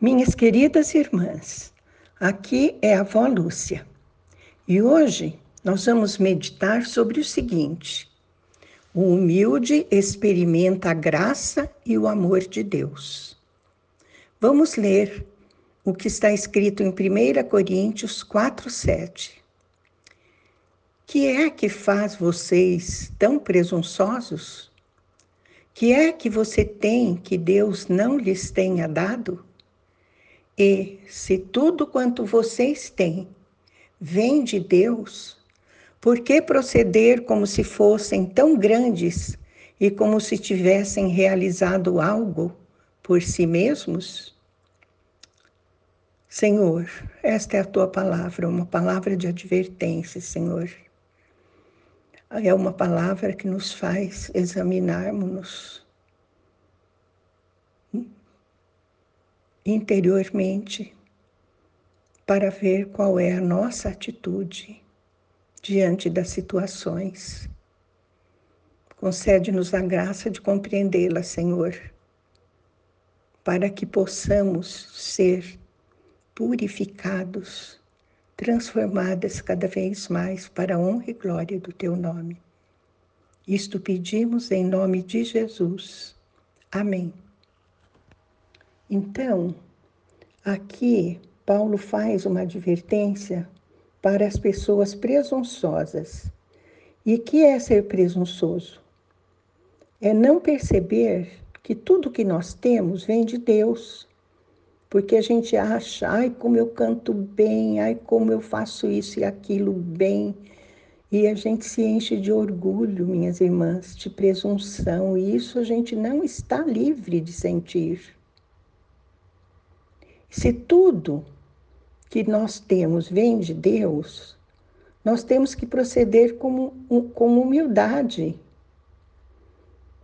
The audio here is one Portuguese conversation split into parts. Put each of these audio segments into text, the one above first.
Minhas queridas irmãs, aqui é a avó Lúcia e hoje nós vamos meditar sobre o seguinte: o humilde experimenta a graça e o amor de Deus. Vamos ler o que está escrito em 1 Coríntios 4,7. Que é que faz vocês tão presunçosos? Que é que você tem que Deus não lhes tenha dado? E se tudo quanto vocês têm vem de Deus, por que proceder como se fossem tão grandes e como se tivessem realizado algo por si mesmos? Senhor, esta é a tua palavra, uma palavra de advertência, Senhor. É uma palavra que nos faz examinarmos interiormente para ver qual é a nossa atitude diante das situações. Concede-nos a graça de compreendê-la, Senhor, para que possamos ser purificados, transformadas cada vez mais para a honra e glória do teu nome. Isto pedimos em nome de Jesus. Amém. Então, aqui Paulo faz uma advertência para as pessoas presunçosas. E que é ser presunçoso? É não perceber que tudo que nós temos vem de Deus porque a gente acha, ai, como eu canto bem, ai, como eu faço isso e aquilo bem. E a gente se enche de orgulho, minhas irmãs, de presunção, e isso a gente não está livre de sentir. Se tudo que nós temos vem de Deus, nós temos que proceder com, com humildade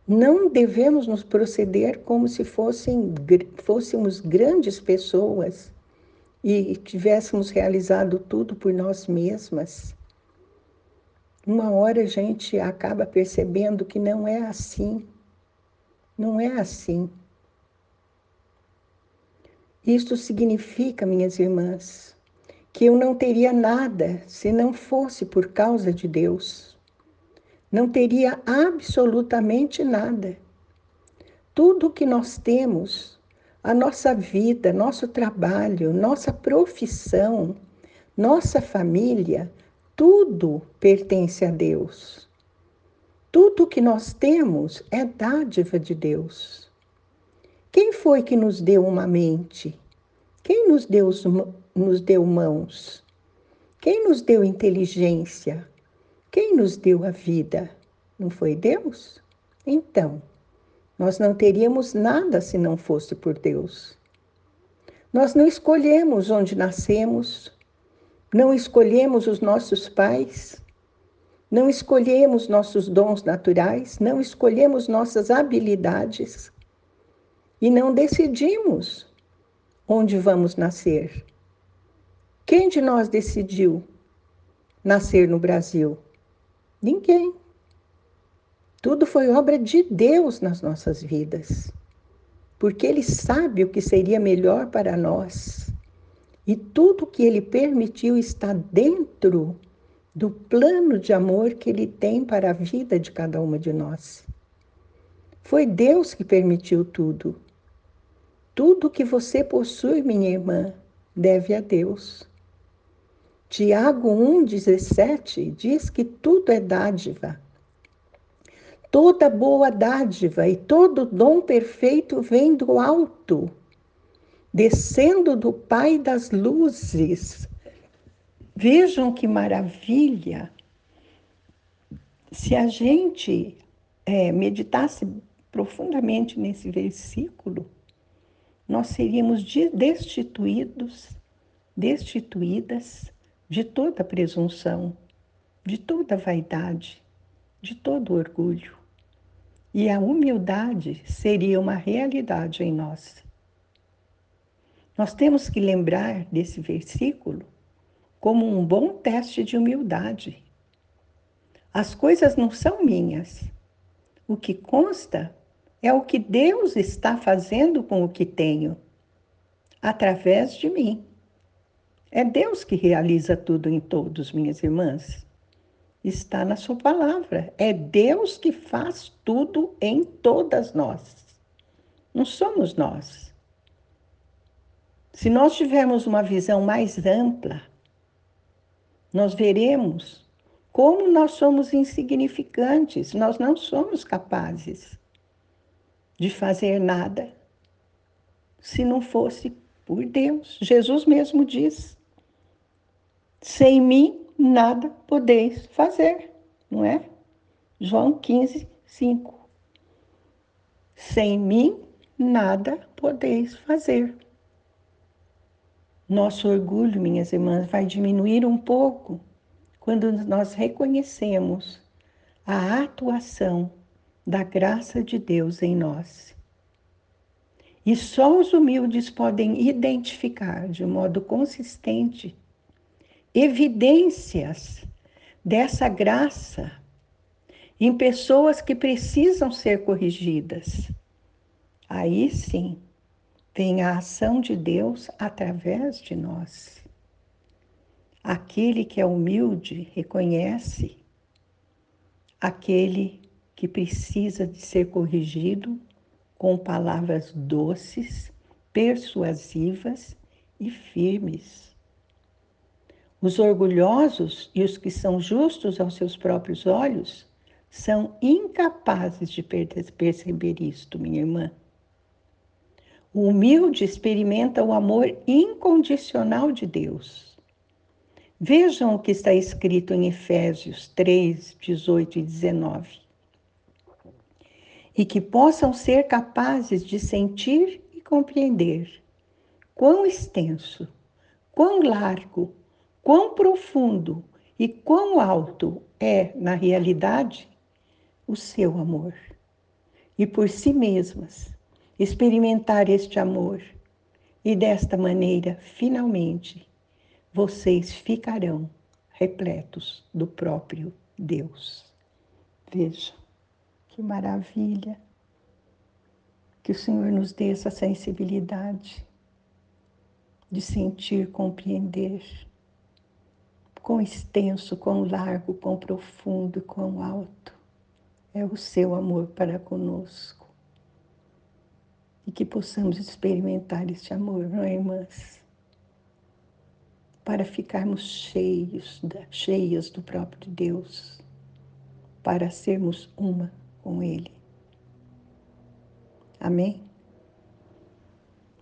não devemos nos proceder como se fossem, fôssemos grandes pessoas e tivéssemos realizado tudo por nós mesmas. Uma hora a gente acaba percebendo que não é assim. Não é assim. Isto significa, minhas irmãs, que eu não teria nada se não fosse por causa de Deus não teria absolutamente nada. Tudo que nós temos, a nossa vida, nosso trabalho, nossa profissão, nossa família, tudo pertence a Deus. Tudo que nós temos é dádiva de Deus. Quem foi que nos deu uma mente? Quem nos deu, nos deu mãos? Quem nos deu inteligência? Quem nos deu a vida? Não foi Deus? Então, nós não teríamos nada se não fosse por Deus. Nós não escolhemos onde nascemos, não escolhemos os nossos pais, não escolhemos nossos dons naturais, não escolhemos nossas habilidades e não decidimos onde vamos nascer. Quem de nós decidiu nascer no Brasil? Ninguém. Tudo foi obra de Deus nas nossas vidas, porque Ele sabe o que seria melhor para nós. E tudo que Ele permitiu está dentro do plano de amor que Ele tem para a vida de cada uma de nós. Foi Deus que permitiu tudo. Tudo que você possui, minha irmã, deve a Deus. Tiago 1,17 diz que tudo é dádiva. Toda boa dádiva e todo dom perfeito vem do alto, descendo do Pai das luzes. Vejam que maravilha! Se a gente é, meditasse profundamente nesse versículo, nós seríamos destituídos, destituídas de toda presunção, de toda vaidade, de todo orgulho. E a humildade seria uma realidade em nós. Nós temos que lembrar desse versículo como um bom teste de humildade. As coisas não são minhas. O que consta é o que Deus está fazendo com o que tenho. através de mim. É Deus que realiza tudo em todos, minhas irmãs. Está na Sua palavra. É Deus que faz tudo em todas nós. Não somos nós. Se nós tivermos uma visão mais ampla, nós veremos como nós somos insignificantes, nós não somos capazes de fazer nada se não fosse por Deus. Jesus mesmo diz: sem mim nada podeis fazer, não é? João 15, 5. Sem mim nada podeis fazer. Nosso orgulho, minhas irmãs, vai diminuir um pouco quando nós reconhecemos a atuação da graça de Deus em nós. E só os humildes podem identificar de modo consistente evidências dessa graça em pessoas que precisam ser corrigidas. Aí sim, tem a ação de Deus através de nós. Aquele que é humilde reconhece aquele que precisa de ser corrigido com palavras doces, persuasivas e firmes. Os orgulhosos e os que são justos aos seus próprios olhos são incapazes de perceber isto, minha irmã. O humilde experimenta o amor incondicional de Deus. Vejam o que está escrito em Efésios 3, 18 e 19. E que possam ser capazes de sentir e compreender quão extenso, quão largo, quão profundo e quão alto é, na realidade, o seu amor. E por si mesmas experimentar este amor e desta maneira, finalmente, vocês ficarão repletos do próprio Deus. Veja que maravilha que o Senhor nos dê essa sensibilidade de sentir, compreender quão extenso, quão largo, quão profundo, quão alto é o seu amor para conosco e que possamos experimentar este amor, não é, irmãs? Para ficarmos cheios, cheias do próprio Deus, para sermos uma com Ele. Amém?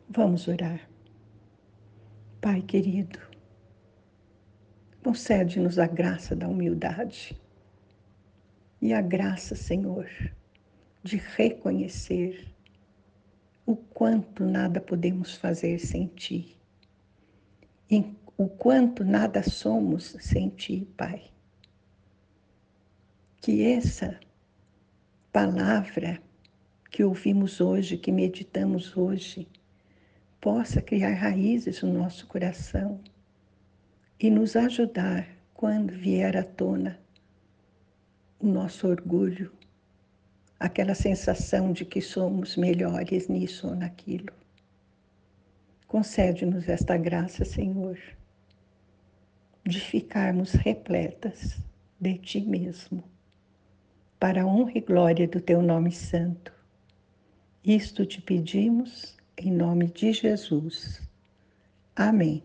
Vamos orar. Pai querido, concede-nos a graça da humildade e a graça, Senhor, de reconhecer o quanto nada podemos fazer sem Ti, o quanto nada somos sem Ti, Pai. Que essa palavra que ouvimos hoje, que meditamos hoje, possa criar raízes no nosso coração e nos ajudar quando vier à tona o nosso orgulho, aquela sensação de que somos melhores nisso ou naquilo. Concede-nos esta graça, Senhor, de ficarmos repletas de Ti mesmo, para a honra e glória do Teu nome santo. Isto te pedimos em nome de Jesus. Amém.